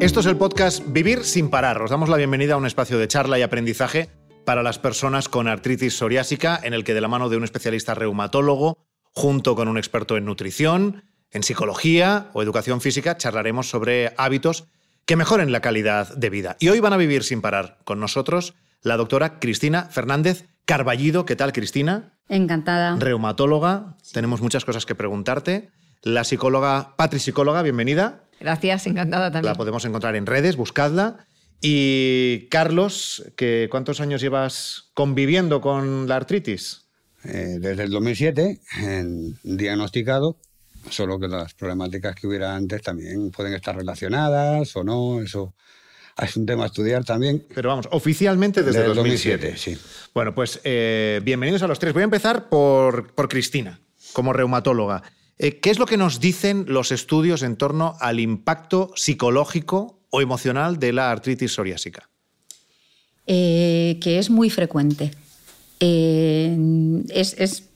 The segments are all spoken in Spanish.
Esto es el podcast Vivir sin parar. Os damos la bienvenida a un espacio de charla y aprendizaje para las personas con artritis psoriásica, en el que de la mano de un especialista reumatólogo, junto con un experto en nutrición, en psicología o educación física, charlaremos sobre hábitos que mejoren la calidad de vida. Y hoy van a vivir sin parar con nosotros la doctora Cristina Fernández Carballido. ¿Qué tal, Cristina? Encantada. Reumatóloga. Tenemos muchas cosas que preguntarte. La psicóloga, Patri Psicóloga, bienvenida. Gracias, encantada también. La podemos encontrar en redes, buscadla. Y Carlos, que ¿cuántos años llevas conviviendo con la artritis? Eh, desde el 2007, en, diagnosticado, solo que las problemáticas que hubiera antes también pueden estar relacionadas o no, eso es un tema a estudiar también. Pero vamos, oficialmente desde, el 2007. sí. Bueno, pues eh, bienvenidos a los tres. Voy a empezar por, por Cristina, como reumatóloga. Eh, ¿Qué es lo que nos dicen los estudios en torno al impacto psicológico o emocional de la artritis psoriásica? Eh, que es muy frecuente. Eh, es,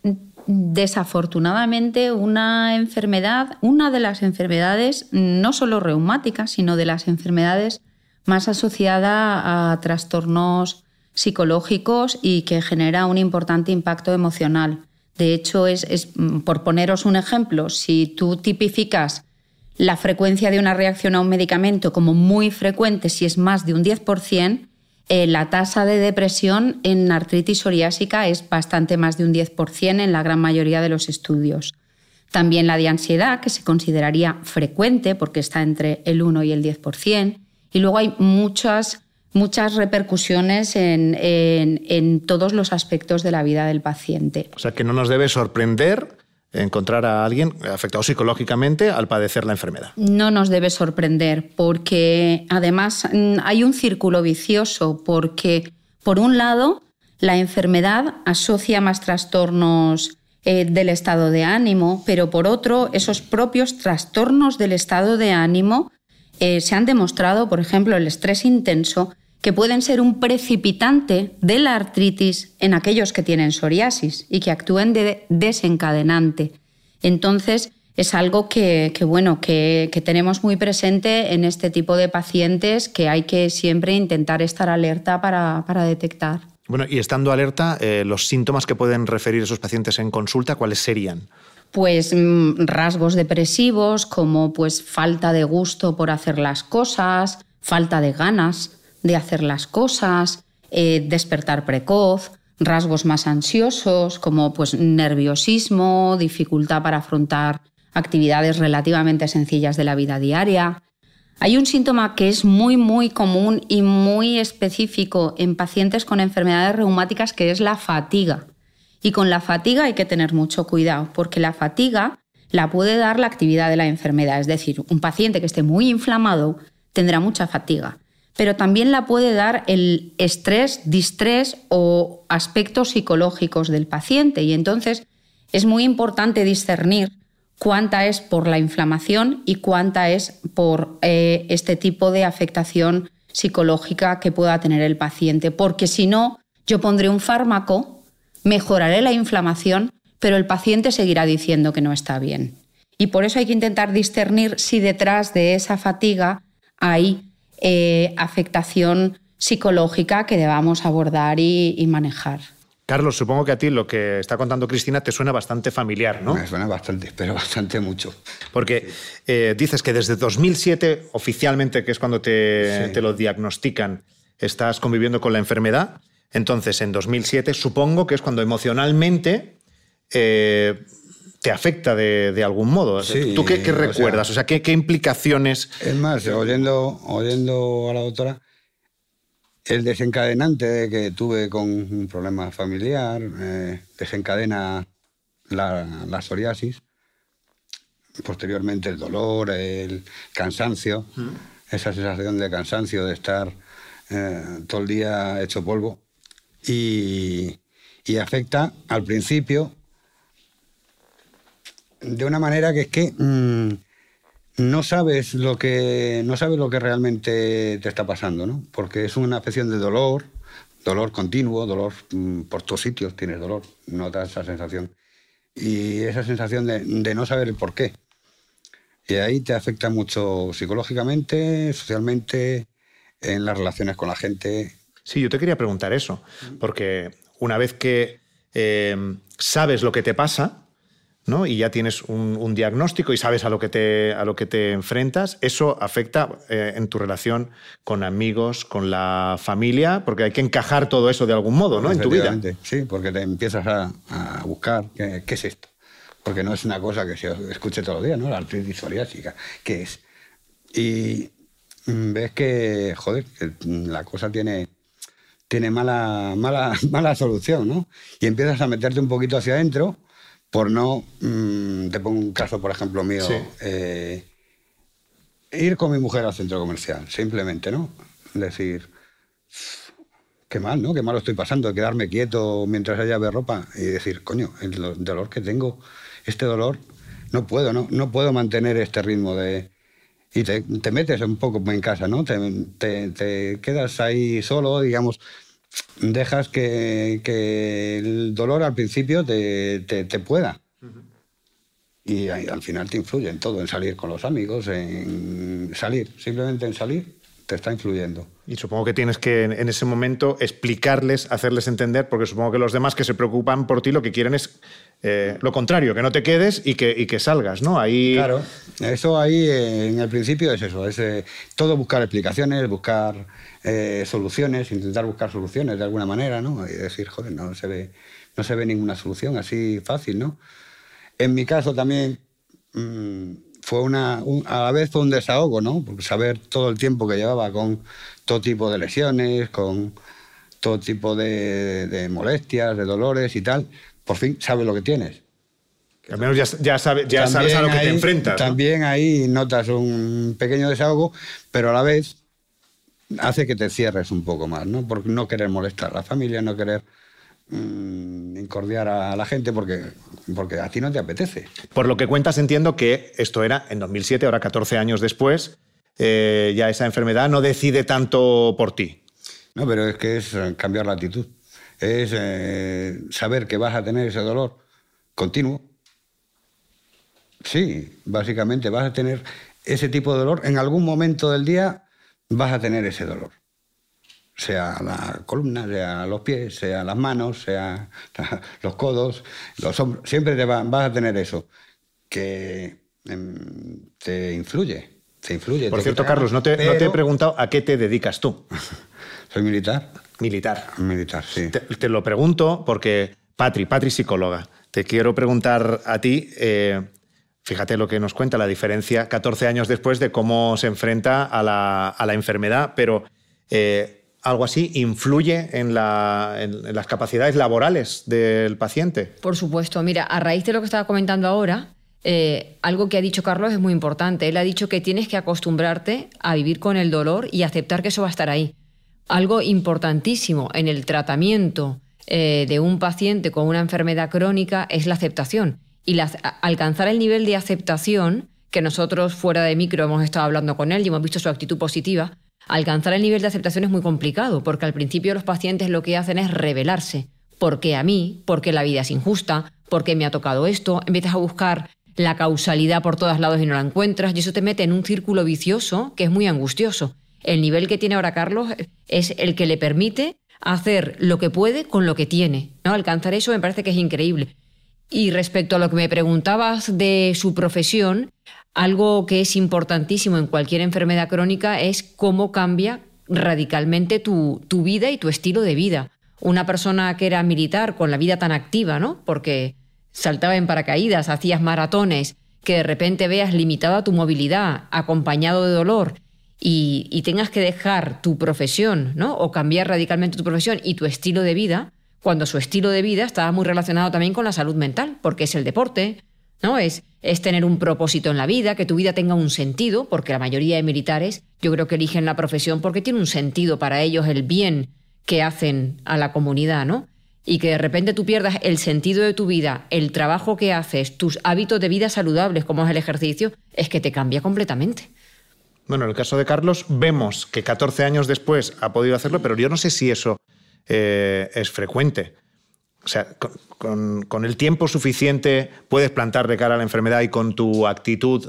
desafortunadamente una enfermedad, una de las enfermedades, no solo reumáticas, sino de las enfermedades más asociada a trastornos psicológicos y que genera un importante impacto emocional. De hecho, es, mm, por poneros un ejemplo, si tú tipificas la frecuencia de una reacción a un medicamento como muy frecuente, si es más de un 10%, eh, la tasa de depresión en artritis psoriásica es bastante más de un 10% en la gran mayoría de los estudios. También la de ansiedad, que se consideraría frecuente porque está entre el 1 y el 10%. Y luego hay muchas muchas repercusiones en, todos los aspectos de la vida del paciente. O sea que no nos debe sorprender encontrar a alguien afectado psicológicamente al padecer la enfermedad. No nos debe sorprender porque además mm, hay un círculo vicioso porque por un lado la enfermedad asocia más trastornos eh, del estado de ánimo, pero por otro esos propios trastornos del estado de ánimo eh, se han demostrado, por ejemplo, el estrés intenso, que pueden ser un precipitante de la artritis en aquellos que tienen psoriasis y que actúen de desencadenante. Entonces, es algo que, bueno, que, tenemos muy presente en este tipo de pacientes que hay que siempre intentar estar alerta para, detectar. Bueno, y estando alerta, eh, los síntomas que pueden referir esos pacientes en consulta, ¿cuáles serían? Pues mm, rasgos depresivos como pues falta de gusto por hacer las cosas, falta de ganas, de hacer las cosas, eh, despertar precoz, rasgos más ansiosos como pues, nerviosismo, dificultad para afrontar actividades relativamente sencillas de la vida diaria. Hay un síntoma que es muy, muy común y muy específico en pacientes con enfermedades reumáticas, que es la fatiga. Y con la fatiga hay que tener mucho cuidado, porque la fatiga la puede dar la actividad de la enfermedad. Es decir, un paciente que esté muy inflamado tendrá mucha fatiga pero también la puede dar el estrés, distrés o aspectos psicológicos del paciente. Y entonces es muy importante discernir cuánta es por la inflamación y cuánta es por eh, este tipo de afectación psicológica que pueda tener el paciente. Porque si no, yo pondré un fármaco, mejoraré la inflamación, pero el paciente seguirá diciendo que no está bien. Y por eso hay que intentar discernir si detrás de esa fatiga hay eh, afectación psicológica que debamos abordar y, manejar. Carlos, supongo que a ti lo que está contando Cristina te suena bastante familiar, ¿no? Me suena bastante, pero bastante mucho. Porque eh, dices que desde 2007, oficialmente, que es cuando te, lo diagnostican, estás conviviendo con la enfermedad. Entonces, en 2007, supongo que es cuando emocionalmente eh, te afecta de, algún modo. ¿Tú qué, recuerdas? O sea, ¿qué, implicaciones? Es más, oyendo, oyendo a la doctora, el desencadenante de que tuve con un problema familiar eh, desencadena la, psoriasis, posteriormente el dolor, el cansancio, mm. esa sensación de cansancio de estar eh, todo el día hecho polvo y, y afecta al principio de una manera que es que mm, no sabes lo que no sabes lo que realmente te está pasando, ¿no? Porque es una afección de dolor, dolor continuo, dolor mm, por todos sitios tienes dolor, notas esa sensación y esa sensación de, no saber el por qué. Y ahí te afecta mucho psicológicamente, socialmente, en las relaciones con la gente. Sí, yo te quería preguntar eso, porque una vez que eh, sabes lo que te pasa, ¿no? y ya tienes un, diagnóstico y sabes a lo que te, a lo que te enfrentas, eso afecta eh, en tu relación con amigos, con la familia, porque hay que encajar todo eso de algún modo ¿no? en tu vida. Sí, porque te empiezas a, buscar qué, es esto. Porque no es una cosa que se escuche todos los días, ¿no? La artritis psoriásica, ¿qué es? Y ves que, joder, que la cosa tiene, tiene mala, mala, mala solución, ¿no? Y empiezas a meterte un poquito hacia adentro por no, mm, te pongo un caso, por ejemplo, mío, eh, ir con mi mujer al centro comercial, simplemente, ¿no? Decir, qué mal, ¿no? Qué mal estoy pasando, quedarme quieto mientras ella ve ropa y decir, coño, el dolor que tengo, este dolor, no puedo, ¿no? No puedo mantener este ritmo de... Y te, metes un poco en casa, ¿no? Te, te quedas ahí solo, digamos, dejas que, el dolor al principio te, pueda. Y al final te influye en todo, en salir con los amigos, en salir, simplemente en salir, te está influyendo. Y supongo que tienes que en ese momento explicarles, hacerles entender, porque supongo que los demás que se preocupan por ti lo que quieren es eh, lo contrario, que no te quedes y que, que salgas, ¿no? Ahí... Claro, eso ahí eh, en el principio es eso, es eh, todo buscar explicaciones, buscar soluciones, intentar buscar soluciones de alguna manera, ¿no? Y decir, joder, no se ve, no se ve ninguna solución así fácil, ¿no? En mi caso también mm, fue una, a la vez un desahogo, ¿no? Porque saber todo el tiempo que llevaba con todo tipo de lesiones, con todo tipo de molestias, de dolores y tal, por fin sabes lo que tienes. Al menos ya, sabes, ya sabes a lo que te enfrentas. También ahí notas un pequeño desahogo, pero a la vez hace que te cierres un poco más, ¿no? Por no querer molestar a la familia, no querer mm, incordiar a la gente porque, porque a ti no te apetece. Por lo que cuentas, entiendo que esto era en 2007, ahora 14 años después, eh, ya esa enfermedad no decide tanto por ti. No, pero es que es cambiar la actitud es eh, saber que vas a tener ese dolor continuo. Sí, básicamente vas a tener ese tipo de dolor. En algún momento del día vas a tener ese dolor. Sea la columna, sea los pies, sea las manos, sea los codos, los hombros. Siempre te vas a tener eso que em, te influye. Te influye. Por cierto, Carlos, no te, no te he preguntado a qué te dedicas tú. Soy militar. Militar. Militar, sí. Te, lo pregunto porque, Patri, Patri psicóloga, te quiero preguntar a ti, eh, fíjate lo que nos cuenta, la diferencia 14 años después de cómo se enfrenta a la, enfermedad, pero eh, algo así influye en, las capacidades laborales del paciente. Por supuesto, mira, a raíz de lo que estaba comentando ahora, eh, algo que ha dicho Carlos es muy importante. Él ha dicho que tienes que acostumbrarte a vivir con el dolor y aceptar que eso va a estar ahí algo importantísimo en el tratamiento eh, de un paciente con una enfermedad crónica es la aceptación. Y alcanzar el nivel de aceptación, que nosotros fuera de micro hemos estado hablando con él y hemos visto su actitud positiva, alcanzar el nivel de aceptación es muy complicado, porque al principio los pacientes lo que hacen es rebelarse. ¿Por qué a mí? ¿Por qué la vida es injusta? ¿Por qué me ha tocado esto? Empiezas a buscar la causalidad por todos lados y no la encuentras, y eso te mete en un círculo vicioso que es muy angustioso el nivel que tiene ahora Carlos es el que le permite hacer lo que puede con lo que tiene. ¿no? Alcanzar eso me parece que es increíble. Y respecto a lo que me preguntabas de su profesión, algo que es importantísimo en cualquier enfermedad crónica es cómo cambia radicalmente tu, tu vida y tu estilo de vida. Una persona que era militar con la vida tan activa, ¿no? Porque saltaba en paracaídas, hacías maratones, que de repente veas limitada tu movilidad, acompañado de dolor, y, tengas que dejar tu profesión, ¿no? O cambiar radicalmente tu profesión y tu estilo de vida, cuando su estilo de vida estaba muy relacionado también con la salud mental, porque es el deporte, ¿no? Es, es tener un propósito en la vida, que tu vida tenga un sentido, porque la mayoría de militares yo creo que eligen la profesión porque tiene un sentido para ellos el bien que hacen a la comunidad, ¿no? Y que de repente tú pierdas el sentido de tu vida, el trabajo que haces, tus hábitos de vida saludables como es el ejercicio, es que te cambia completamente. Bueno, en el caso de Carlos vemos que 14 años después ha podido hacerlo, pero yo no sé si eso eh, es frecuente. O sea, con, el tiempo suficiente puedes plantar de cara a la enfermedad y con tu actitud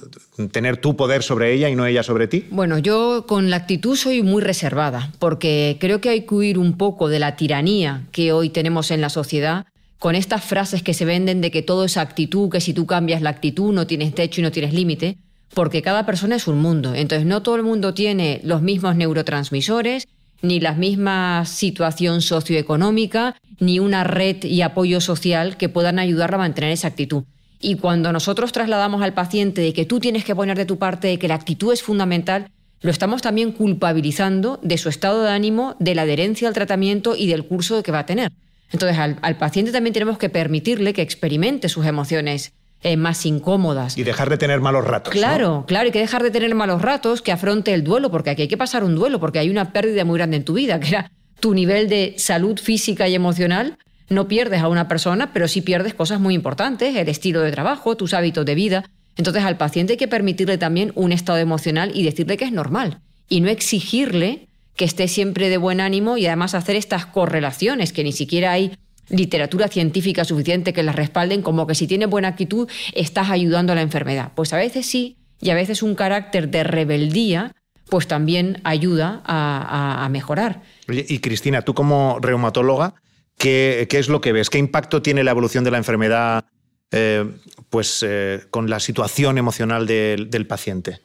tener tu poder sobre ella y no ella sobre ti? Bueno, yo con la actitud soy muy reservada, porque creo que hay que huir un poco de la tiranía que hoy tenemos en la sociedad con estas frases que se venden de que todo es actitud, que si tú cambias la actitud no tienes techo y no tienes límite, porque cada persona es un mundo. Entonces no todo el mundo tiene los mismos neurotransmisores, ni la misma situación socioeconómica, ni una red y apoyo social que puedan ayudarla a mantener esa actitud. Y cuando nosotros trasladamos al paciente de que tú tienes que poner de tu parte, de que la actitud es fundamental, lo estamos también culpabilizando de su estado de ánimo, de la adherencia al tratamiento y del curso que va a tener. Entonces, al, al paciente también tenemos que permitirle que experimente sus emociones eh, más incómodas. Y dejar de tener malos ratos. Claro, claro, y que dejar de tener malos ratos, que afronte el duelo, porque aquí hay que pasar un duelo, porque hay una pérdida muy grande en tu vida, que era tu nivel de salud física y emocional. No pierdes a una persona, pero sí pierdes cosas muy importantes, el estilo de trabajo, tus hábitos de vida. Entonces al paciente hay que permitirle también un estado emocional y decirle que es normal. Y no exigirle que esté siempre de buen ánimo y además hacer estas correlaciones que ni siquiera hay literatura científica suficiente que las respalden, como que si tienes buena actitud estás ayudando a la enfermedad. Pues a veces sí, y a veces un carácter de rebeldía pues también ayuda a, mejorar. y Cristina, tú como reumatóloga, ¿qué, es lo que ves? ¿Qué impacto tiene la evolución de la enfermedad eh, pues, eh, con la situación emocional del, paciente?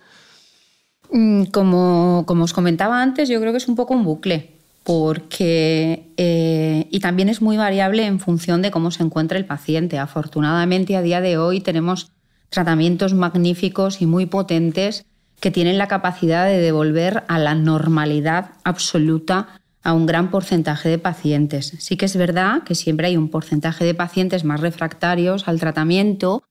Mm, como, como os comentaba antes, yo creo que es un poco un bucle porque eh, y también es muy variable en función de cómo se encuentra el paciente. Afortunadamente a día de hoy tenemos tratamientos magníficos y muy potentes que tienen la capacidad de devolver a la normalidad absoluta a un gran porcentaje de pacientes. Sí que es verdad que siempre hay un porcentaje de pacientes más refractarios al tratamiento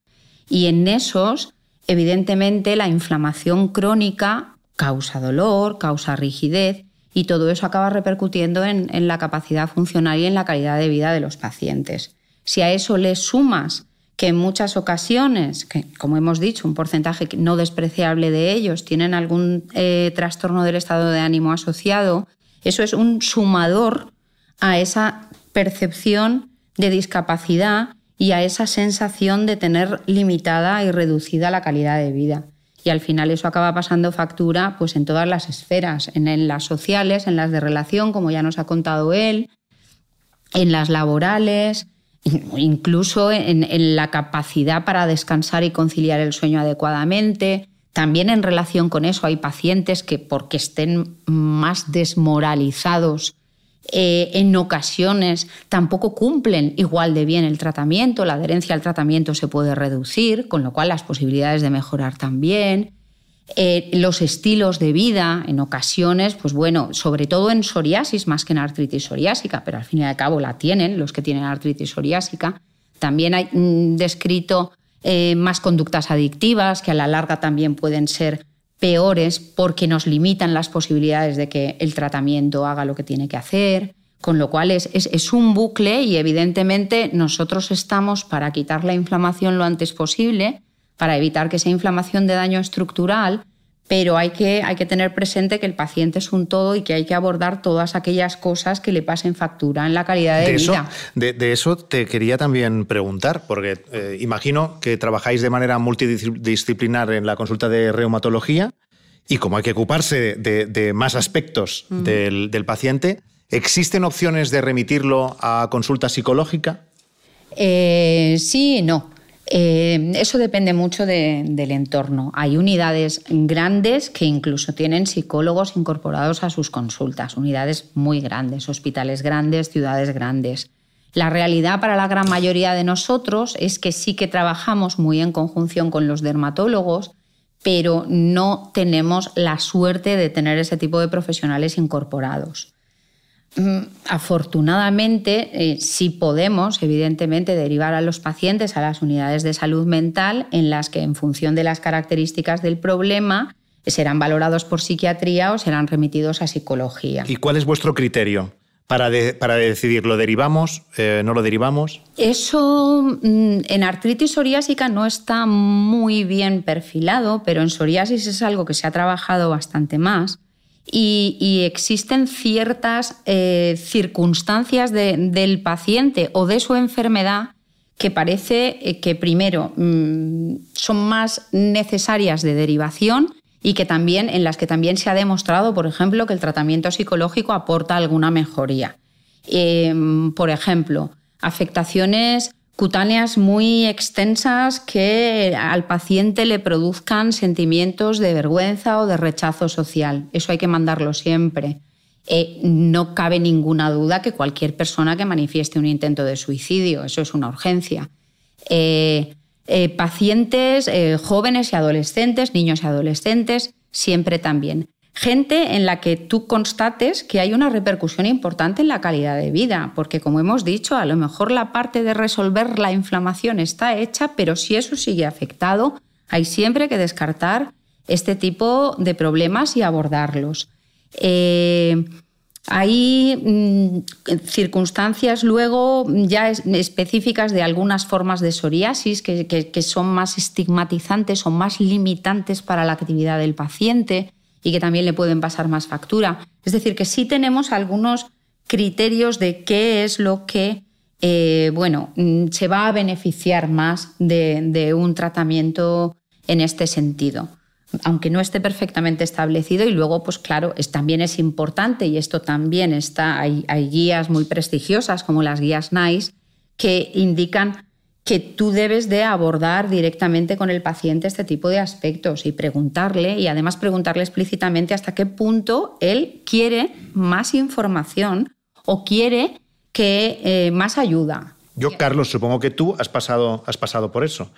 y en esos, evidentemente, la inflamación crónica causa dolor, causa rigidez y todo eso acaba repercutiendo en, la capacidad funcional y en la calidad de vida de los pacientes. Si a eso le sumas que en muchas ocasiones, que como hemos dicho, un porcentaje no despreciable de ellos tienen algún eh, trastorno del estado de ánimo asociado, eso es un sumador a esa percepción de discapacidad y a esa sensación de tener limitada y reducida la calidad de vida. Y al final eso acaba pasando factura pues, en todas las esferas, en, las sociales, en las de relación, como ya nos ha contado él, en las laborales, incluso en, en, la capacidad para descansar y conciliar el sueño adecuadamente. También en relación con eso hay pacientes que porque estén más desmoralizados eh, en ocasiones tampoco cumplen igual de bien el tratamiento, la adherencia al tratamiento se puede reducir, con lo cual las posibilidades de mejorar también. Eh, los estilos de vida, en ocasiones, pues bueno, sobre todo en psoriasis más que en artritis psoriásica, pero al fin y al cabo la tienen los que tienen artritis psoriásica. También hay mm, descrito eh, más conductas adictivas que a la larga también pueden ser peores porque nos limitan las posibilidades de que el tratamiento haga lo que tiene que hacer. Con lo cual es, es, un bucle y evidentemente nosotros estamos para quitar la inflamación lo antes posible, para evitar que esa inflamación de daño estructural pero hay que, hay que tener presente que el paciente es un todo y que hay que abordar todas aquellas cosas que le pasen factura en la calidad de, vida. de, eso te quería también preguntar, porque eh, imagino que trabajáis de manera multidisciplinar en la consulta de reumatología y como hay que ocuparse de, más aspectos del, del paciente, ¿existen opciones de remitirlo a consulta psicológica? Eh, sí y no. Eh, eso depende mucho del entorno. Hay unidades grandes que incluso tienen psicólogos incorporados a sus consultas, unidades muy grandes, hospitales grandes, ciudades grandes. La realidad para la gran mayoría de nosotros es que sí que trabajamos muy en conjunción con los dermatólogos, pero no tenemos la suerte de tener ese tipo de profesionales incorporados. Mm, afortunadamente, eh, sí podemos, evidentemente, derivar a los pacientes a las unidades de salud mental en las que, en función de las características del problema, serán valorados por psiquiatría o serán remitidos a psicología. ¿Y cuál es vuestro criterio? Para, para, decidir, ¿lo derivamos? Eh, ¿No lo derivamos? Eso mm, en artritis psoriásica no está muy bien perfilado, pero en psoriasis es algo que se ha trabajado bastante más y, existen ciertas eh, circunstancias del paciente o de su enfermedad que parece eh, que primero mm, son más necesarias de derivación y que también en las que también se ha demostrado, por ejemplo, que el tratamiento psicológico aporta alguna mejoría. Em, por ejemplo, afectaciones cutáneas muy extensas que al paciente le produzcan sentimientos de vergüenza o de rechazo social. Eso hay que mandarlo siempre. Eh, no cabe ninguna duda que cualquier persona que manifieste un intento de suicidio, eso es una urgencia. Eh, eh, pacientes jóvenes y adolescentes, niños y adolescentes, siempre también gente en la que tú constates que hay una repercusión importante en la calidad de vida, porque como hemos dicho, a lo mejor la parte de resolver la inflamación está hecha, pero si eso sigue afectado, hay siempre que descartar este tipo de problemas y abordarlos. Eh, hay mm, circunstancias luego ya específicas de algunas formas de psoriasis que son más estigmatizantes o más limitantes para la actividad del paciente y que también le pueden pasar más factura. Es decir, que sí tenemos algunos criterios de qué es lo que eh, bueno, mm, se va a beneficiar más de, un tratamiento en este sentido aunque no esté perfectamente establecido y luego, pues claro, también es importante y esto también está, hay, hay, guías muy prestigiosas como las guías NICE que indican que tú debes de abordar directamente con el paciente este tipo de aspectos y preguntarle y además preguntarle explícitamente hasta qué punto él quiere más información o quiere que eh, más ayuda. Yo, Carlos, supongo que tú has pasado, has pasado por eso.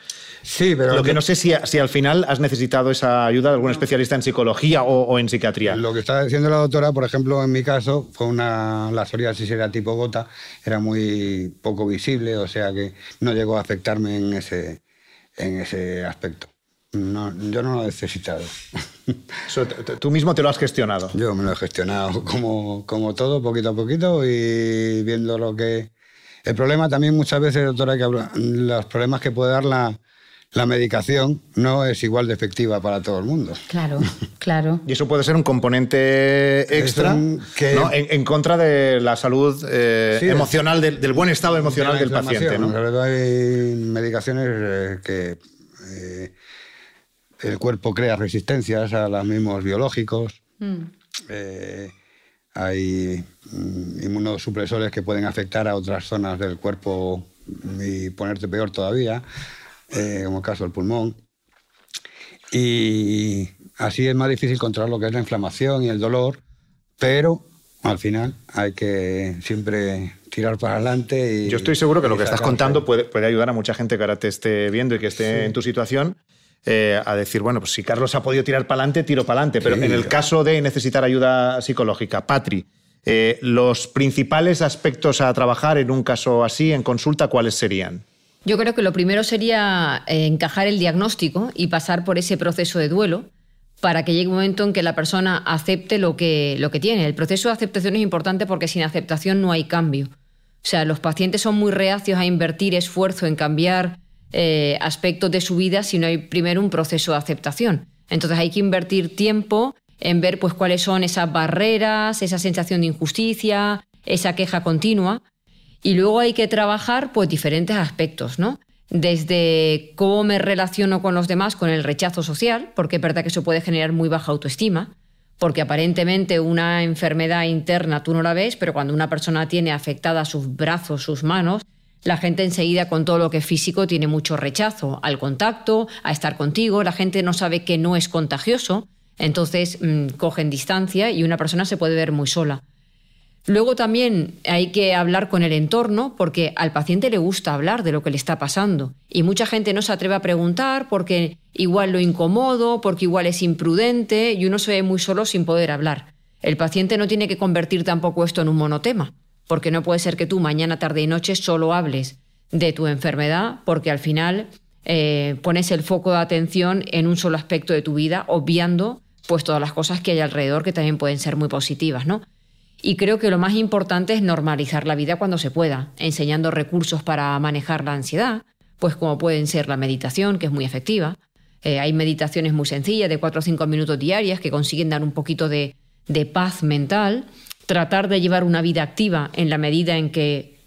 Sí, pero... Lo que no sé si, si al final has necesitado esa ayuda de algún especialista en psicología o, en psiquiatría. Lo que está diciendo la doctora, por ejemplo, en mi caso, fue una... La psoriasis era tipo gota, era muy poco visible, o sea que no llegó a afectarme en ese, en ese aspecto. No, yo no lo he necesitado. tú mismo te lo has gestionado. Yo me lo he gestionado como, como todo, poquito a poquito, y viendo lo que... El problema también muchas veces, doctora, que los problemas que puede dar la, la medicación no es igual de efectiva para todo el mundo. Claro, claro. y eso puede ser un componente extra en, contra de la salud eh, emocional, del, buen estado emocional del paciente. ¿no? Hay medicaciones eh, que eh, el cuerpo crea resistencias a los mismos biológicos. Mm. hay mm, inmunosupresores que pueden afectar a otras zonas del cuerpo y ponerte peor todavía. Eh, como el caso del pulmón. Y así es más difícil controlar lo que es la inflamación y el dolor, pero al final hay que siempre tirar para adelante. Y, Yo estoy seguro que lo que estás contando puede, puede, ayudar a mucha gente que ahora te esté viendo y que esté en tu situación. Eh, a decir, bueno, pues si Carlos ha podido tirar para adelante, tiro para adelante. Pero en el caso de necesitar ayuda psicológica, Patri, eh, los principales aspectos a trabajar en un caso así, en consulta, ¿cuáles serían? Yo creo que lo primero sería eh, encajar el diagnóstico y pasar por ese proceso de duelo para que llegue un momento en que la persona acepte lo que, lo que tiene. El proceso de aceptación es importante porque sin aceptación no hay cambio. O sea, los pacientes son muy reacios a invertir esfuerzo en cambiar eh, aspectos de su vida si no hay primero un proceso de aceptación. Entonces hay que invertir tiempo en ver pues, cuáles son esas barreras, esa sensación de injusticia, esa queja continua, y luego hay que trabajar pues diferentes aspectos, ¿no? Desde cómo me relaciono con los demás, con el rechazo social, porque es verdad que eso puede generar muy baja autoestima, porque aparentemente una enfermedad interna tú no la ves, pero cuando una persona tiene afectada sus brazos, sus manos, la gente enseguida con todo lo que es físico tiene mucho rechazo al contacto, a estar contigo, la gente no sabe que no es contagioso, entonces mm, cogen distancia y una persona se puede ver muy sola. Luego también hay que hablar con el entorno porque al paciente le gusta hablar de lo que le está pasando y mucha gente no se atreve a preguntar porque igual lo incomodo, porque igual es imprudente y uno se ve muy solo sin poder hablar. El paciente no tiene que convertir tampoco esto en un monotema, porque no puede ser que tú mañana, tarde y noche solo hables de tu enfermedad porque al final eh, pones el foco de atención en un solo aspecto de tu vida, obviando pues todas las cosas que hay alrededor que también pueden ser muy positivas, ¿no? Y creo que lo más importante es normalizar la vida cuando se pueda, enseñando recursos para manejar la ansiedad, pues como pueden ser la meditación, que es muy efectiva. Eh, hay meditaciones muy sencillas, de 4 o 5 minutos diarias, que consiguen dar un poquito de, de paz mental, tratar de llevar una vida activa en la medida en que,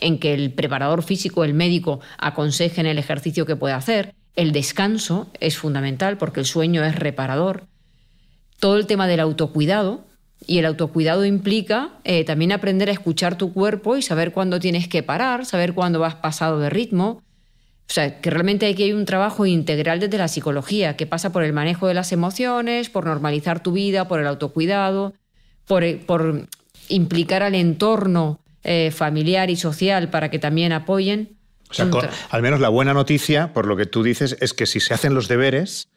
en que el preparador físico, el médico, aconsejen el ejercicio que puede hacer. El descanso es fundamental porque el sueño es reparador. Todo el tema del autocuidado, y el autocuidado implica eh, también aprender a escuchar tu cuerpo y saber cuándo tienes que parar, saber cuándo vas pasado de ritmo. O sea, que realmente hay que hay un trabajo integral desde la psicología, que pasa por el manejo de las emociones, por normalizar tu vida, por el autocuidado, por, eh, por implicar al entorno eh, familiar y social para que también apoyen. O sea, al menos la buena noticia, por lo que tú dices, es que si se hacen los deberes,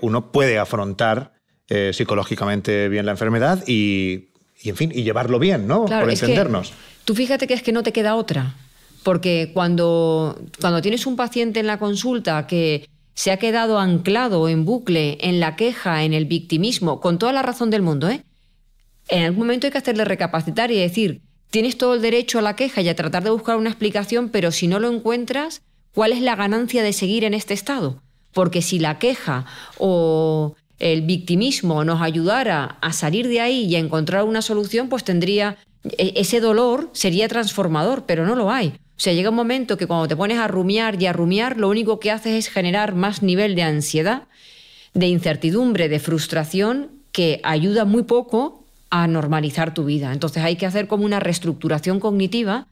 uno puede afrontar eh, psicológicamente bien la enfermedad y, en fin, y llevarlo bien, ¿no? Por entendernos. tú fíjate que es que no te queda otra. Porque cuando, cuando tienes un paciente en la consulta que se ha quedado anclado en bucle, en la queja, en el victimismo, con toda la razón del mundo, ¿eh? En algún momento hay que hacerle recapacitar y decir, tienes todo el derecho a la queja y a tratar de buscar una explicación, pero si no lo encuentras, ¿cuál es la ganancia de seguir en este estado? Porque si la queja o el victimismo nos ayudara a salir de ahí y a encontrar una solución, pues tendría e, ese dolor sería transformador, pero no lo hay. O sea, llega un momento que cuando te pones a rumiar y a rumiar, lo único que haces es generar más nivel de ansiedad, de incertidumbre, de frustración, que ayuda muy poco a normalizar tu vida. Entonces hay que hacer como una reestructuración cognitiva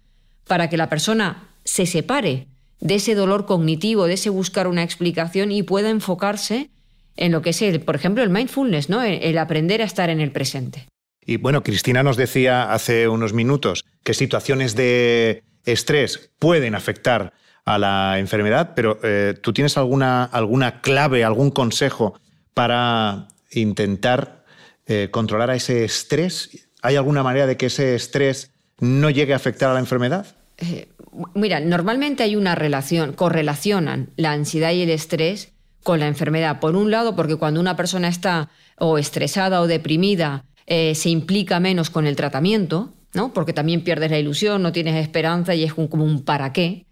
para que la persona se separe de ese dolor cognitivo, de ese buscar una explicación y pueda enfocarse en lo que es, el, por ejemplo, el mindfulness, ¿no? el aprender a estar en el presente. Y bueno, Cristina nos decía hace unos minutos que situaciones de estrés pueden afectar a la enfermedad, pero eh, ¿tú tienes alguna, alguna clave, algún consejo para intentar eh, controlar a ese estrés? ¿Hay alguna manera de que ese estrés no llegue a afectar a la enfermedad? Eh, mira, normalmente hay una relación, correlacionan la ansiedad y el estrés con la enfermedad. Por un lado, porque cuando una persona está o estresada o deprimida, eh, se implica menos con el tratamiento, ¿no? porque también pierdes la ilusión, no tienes esperanza y es como un para qué.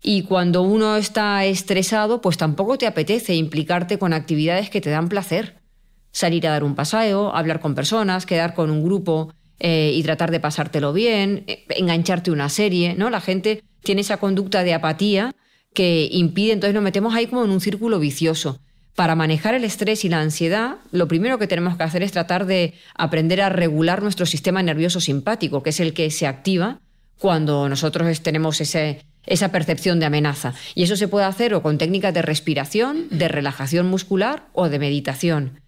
Y cuando uno está estresado, pues tampoco te apetece implicarte con actividades que te dan placer. Salir a dar un paseo, hablar con personas, quedar con un grupo eh, y tratar de pasártelo bien, eh, engancharte una serie, ¿no? La gente tiene esa conducta de apatía que impide, entonces nos metemos ahí como en un círculo vicioso. Para manejar el estrés y la ansiedad, lo primero que tenemos que hacer es tratar de aprender a regular nuestro sistema nervioso simpático, que es el que se activa cuando nosotros tenemos ese, esa percepción de amenaza. Y eso se puede hacer o con técnicas de respiración, de relajación muscular o de meditación.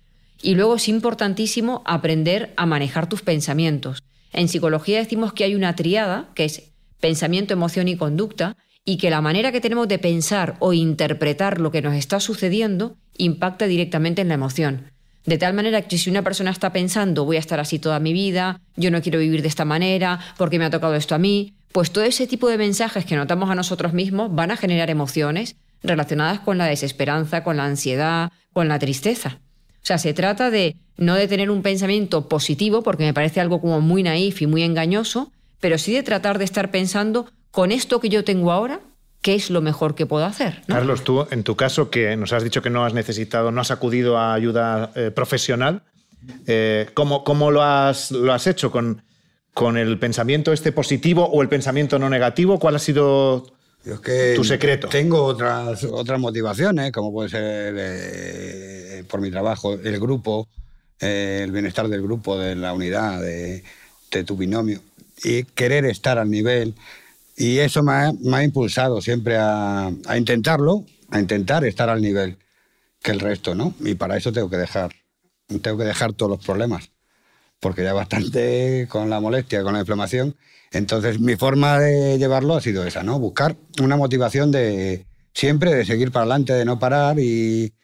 Y luego es importantísimo aprender a manejar tus pensamientos. En psicología decimos que hay una triada, que es pensamiento, emoción y conducta, y que la manera que tenemos de pensar o interpretar lo que nos está sucediendo impacta directamente en la emoción. De tal manera que si una persona está pensando voy a estar así toda mi vida, yo no quiero vivir de esta manera, porque me ha tocado esto a mí, pues todo ese tipo de mensajes que notamos a nosotros mismos van a generar emociones relacionadas con la desesperanza, con la ansiedad, con la tristeza. O sea, se trata de no de tener un pensamiento positivo, porque me parece algo como muy naif y muy engañoso, pero sí de tratar de estar pensando con esto que yo tengo ahora, ¿qué es lo mejor que puedo hacer? Carlos, tú en tu caso, que nos has dicho que no has necesitado, no has acudido a ayuda eh, profesional, eh, ¿cómo, lo, has, lo has hecho? ¿Con, ¿Con el pensamiento este positivo o el pensamiento no negativo? ¿Cuál ha sido tu secreto? Tengo otras, otras motivaciones, como puede ser eh, por mi trabajo, el grupo, el bienestar del grupo, de la unidad, de, de tu binomio, y querer estar al nivel y eso me ha, impulsado siempre a, intentarlo, a intentar estar al nivel que el resto, ¿no? Y para eso tengo que dejar, tengo que dejar todos los problemas, porque ya bastante con la molestia, con la inflamación. Entonces mi forma de llevarlo ha sido esa, ¿no? Buscar una motivación de siempre de seguir para adelante, de no parar y,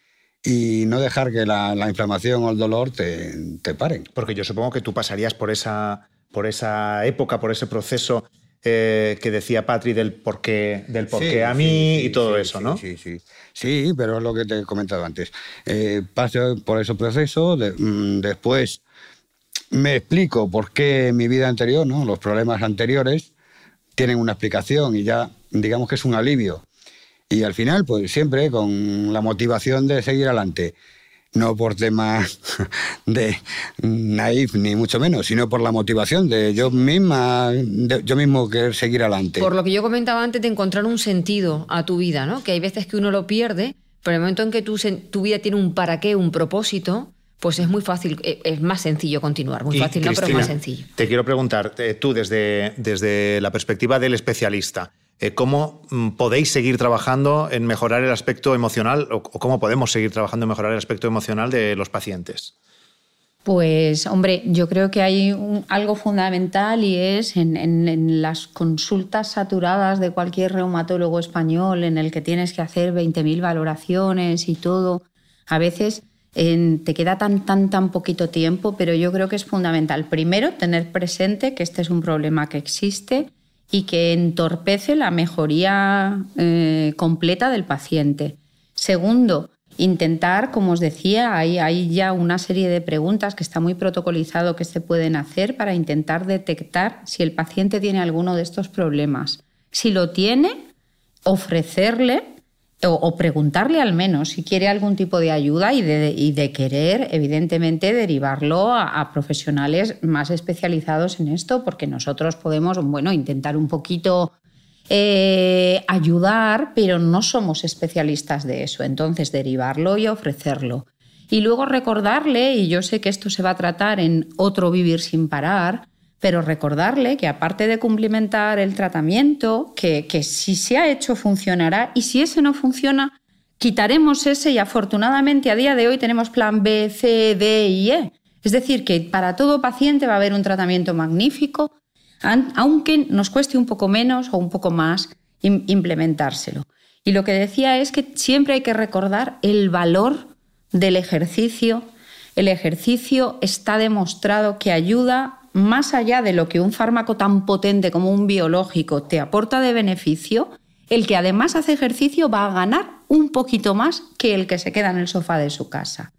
no dejar que la, inflamación o el dolor te, te paren. Porque yo supongo que tú pasarías por esa, por esa época, por ese proceso eh, que decía Patri del por qué, del por a mí y todo eso, ¿no? Sí, sí. Sí, pero es lo que te he comentado antes. Eh, paso por ese proceso, mm, después me explico por qué mi vida anterior, ¿no? los problemas anteriores, tienen una explicación y ya digamos que es un alivio. Y al final, pues siempre con la motivación de seguir adelante. No por tema de naif ni mucho menos, sino por la motivación de yo misma, de yo mismo querer seguir adelante. Por lo que yo comentaba antes de encontrar un sentido a tu vida, ¿no? Que hay veces que uno lo pierde, pero en el momento en que tu, tu vida tiene un para qué, un propósito, pues es muy fácil, eh, es más sencillo continuar, muy fácil, ¿no? pero es más sencillo. Te quiero preguntar, eh, tú desde, desde la perspectiva del especialista, ¿cómo mm, podéis seguir trabajando en mejorar el aspecto emocional o cómo podemos seguir trabajando en mejorar el aspecto emocional de los pacientes? Pues, hombre, yo creo que hay algo fundamental y es en, en, las consultas saturadas de cualquier reumatólogo español en el que tienes que hacer 20.000 valoraciones y todo. A veces te queda tan, tan, tan poquito tiempo, pero yo creo que es fundamental, primero, tener presente que este es un problema que existe y que entorpece la mejoría eh, completa del paciente. Segundo, intentar, como os decía, hay, hay, ya una serie de preguntas que está muy protocolizado que se pueden hacer para intentar detectar si el paciente tiene alguno de estos problemas. Si lo tiene, ofrecerle o, preguntarle al menos si quiere algún tipo de ayuda y de, querer, evidentemente, derivarlo a, profesionales más especializados en esto, porque nosotros podemos, bueno, intentar un poquito eh, ayudar, pero no somos especialistas de eso. Entonces, derivarlo y ofrecerlo. Y luego recordarle, y yo sé que esto se va a tratar en otro vivir sin parar, pero recordarle que aparte de cumplimentar el tratamiento, que, si se ha hecho funcionará y si ese no funciona, quitaremos ese y afortunadamente a día de hoy tenemos plan B, C, D y E. Es decir, que para todo paciente va a haber un tratamiento magnífico, aunque nos cueste un poco menos o un poco más implementárselo. Y lo que decía es que siempre hay que recordar el valor del ejercicio. El ejercicio está demostrado que ayuda más allá de lo que un fármaco tan potente como un biológico te aporta de beneficio, el que además hace ejercicio va a ganar un poquito más que el que se queda en el sofá de su casa.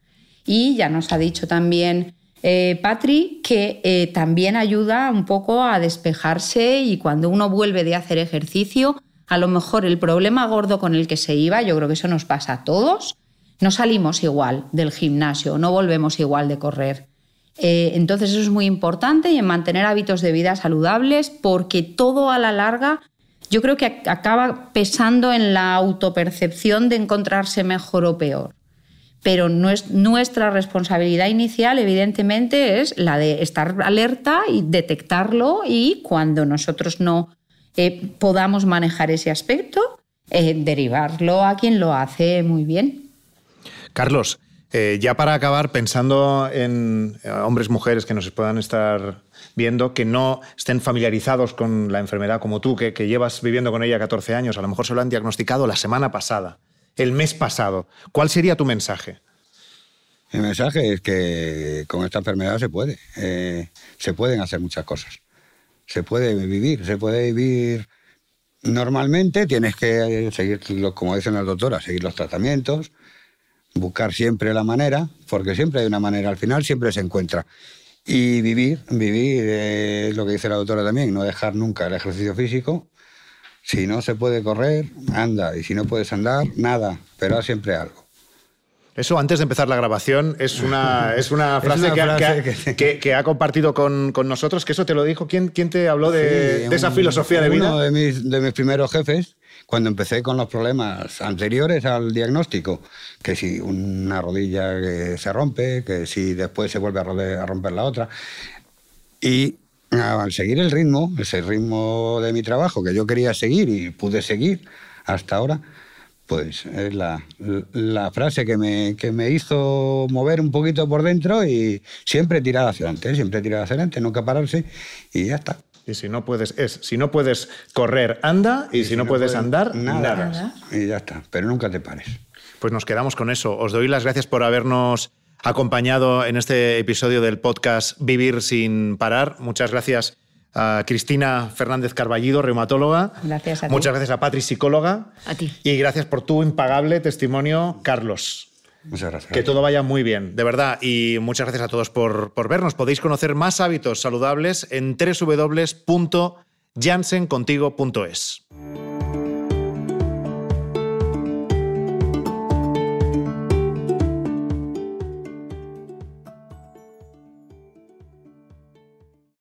Y ya nos ha dicho también eh, Patri que eh, también ayuda un poco a despejarse y cuando uno vuelve de hacer ejercicio, a lo mejor el problema gordo con el que se iba, yo creo que eso nos pasa a todos, no salimos igual del gimnasio, no volvemos igual de correr. Eh, entonces eso es muy importante y en mantener hábitos de vida saludables porque todo a la larga yo creo que acaba pesando en la autopercepción de encontrarse mejor o peor. Pero nuestra responsabilidad inicial, evidentemente, es la de estar alerta y detectarlo y cuando nosotros no eh, podamos manejar ese aspecto, eh, derivarlo a quien lo hace muy bien. Carlos, eh, ya para acabar, pensando en eh, hombres, mujeres que nos puedan estar viendo, que no estén familiarizados con la enfermedad como tú, que, llevas viviendo con ella 14 años, a lo mejor se lo han diagnosticado la semana pasada, el mes pasado. ¿Cuál sería tu mensaje? El mensaje es que con esta enfermedad se puede. Eh, se pueden hacer muchas cosas. Se puede vivir, se puede vivir normalmente. Tienes que seguir, como dicen las doctoras, seguir los tratamientos, buscar siempre la manera, porque siempre hay una manera, al final siempre se encuentra. Y vivir, vivir es lo que dice la doctora también, no dejar nunca el ejercicio físico. Si no se puede correr, anda, y si no puedes andar, nada, pero haz siempre algo. Eso antes de empezar la grabación es una, es una frase, que, ha, compartido con, nosotros, que eso te lo dijo. ¿Quién, quién te habló de, esa filosofía de vida? Uno de mis, de mis primeros jefes, cuando empecé con los problemas anteriores al diagnóstico, que si una rodilla se rompe, que si después se vuelve a romper la otra. Y al seguir el ritmo, ese ritmo de mi trabajo que yo quería seguir y pude seguir hasta ahora, pues es la, frase que me, que me hizo mover un poquito por dentro y siempre tirar hacia adelante, siempre tirar hacia adelante, nunca pararse y ya está. Y si no puedes, es, si no puedes correr, anda, y, si, no, puedes, andar, nada. Y ya está, pero nunca te pares. Pues nos quedamos con eso. Os doy las gracias por habernos acompañado en este episodio del podcast Vivir sin parar. Muchas gracias a Cristina Fernández Carballido, reumatóloga. Gracias a ti. Muchas gracias a Patri, psicóloga. A ti. Y gracias por tu impagable testimonio, Carlos. Que todo vaya muy bien, de verdad. Y muchas gracias a todos por, por vernos. Podéis conocer más hábitos saludables en www.jansencontigo.es.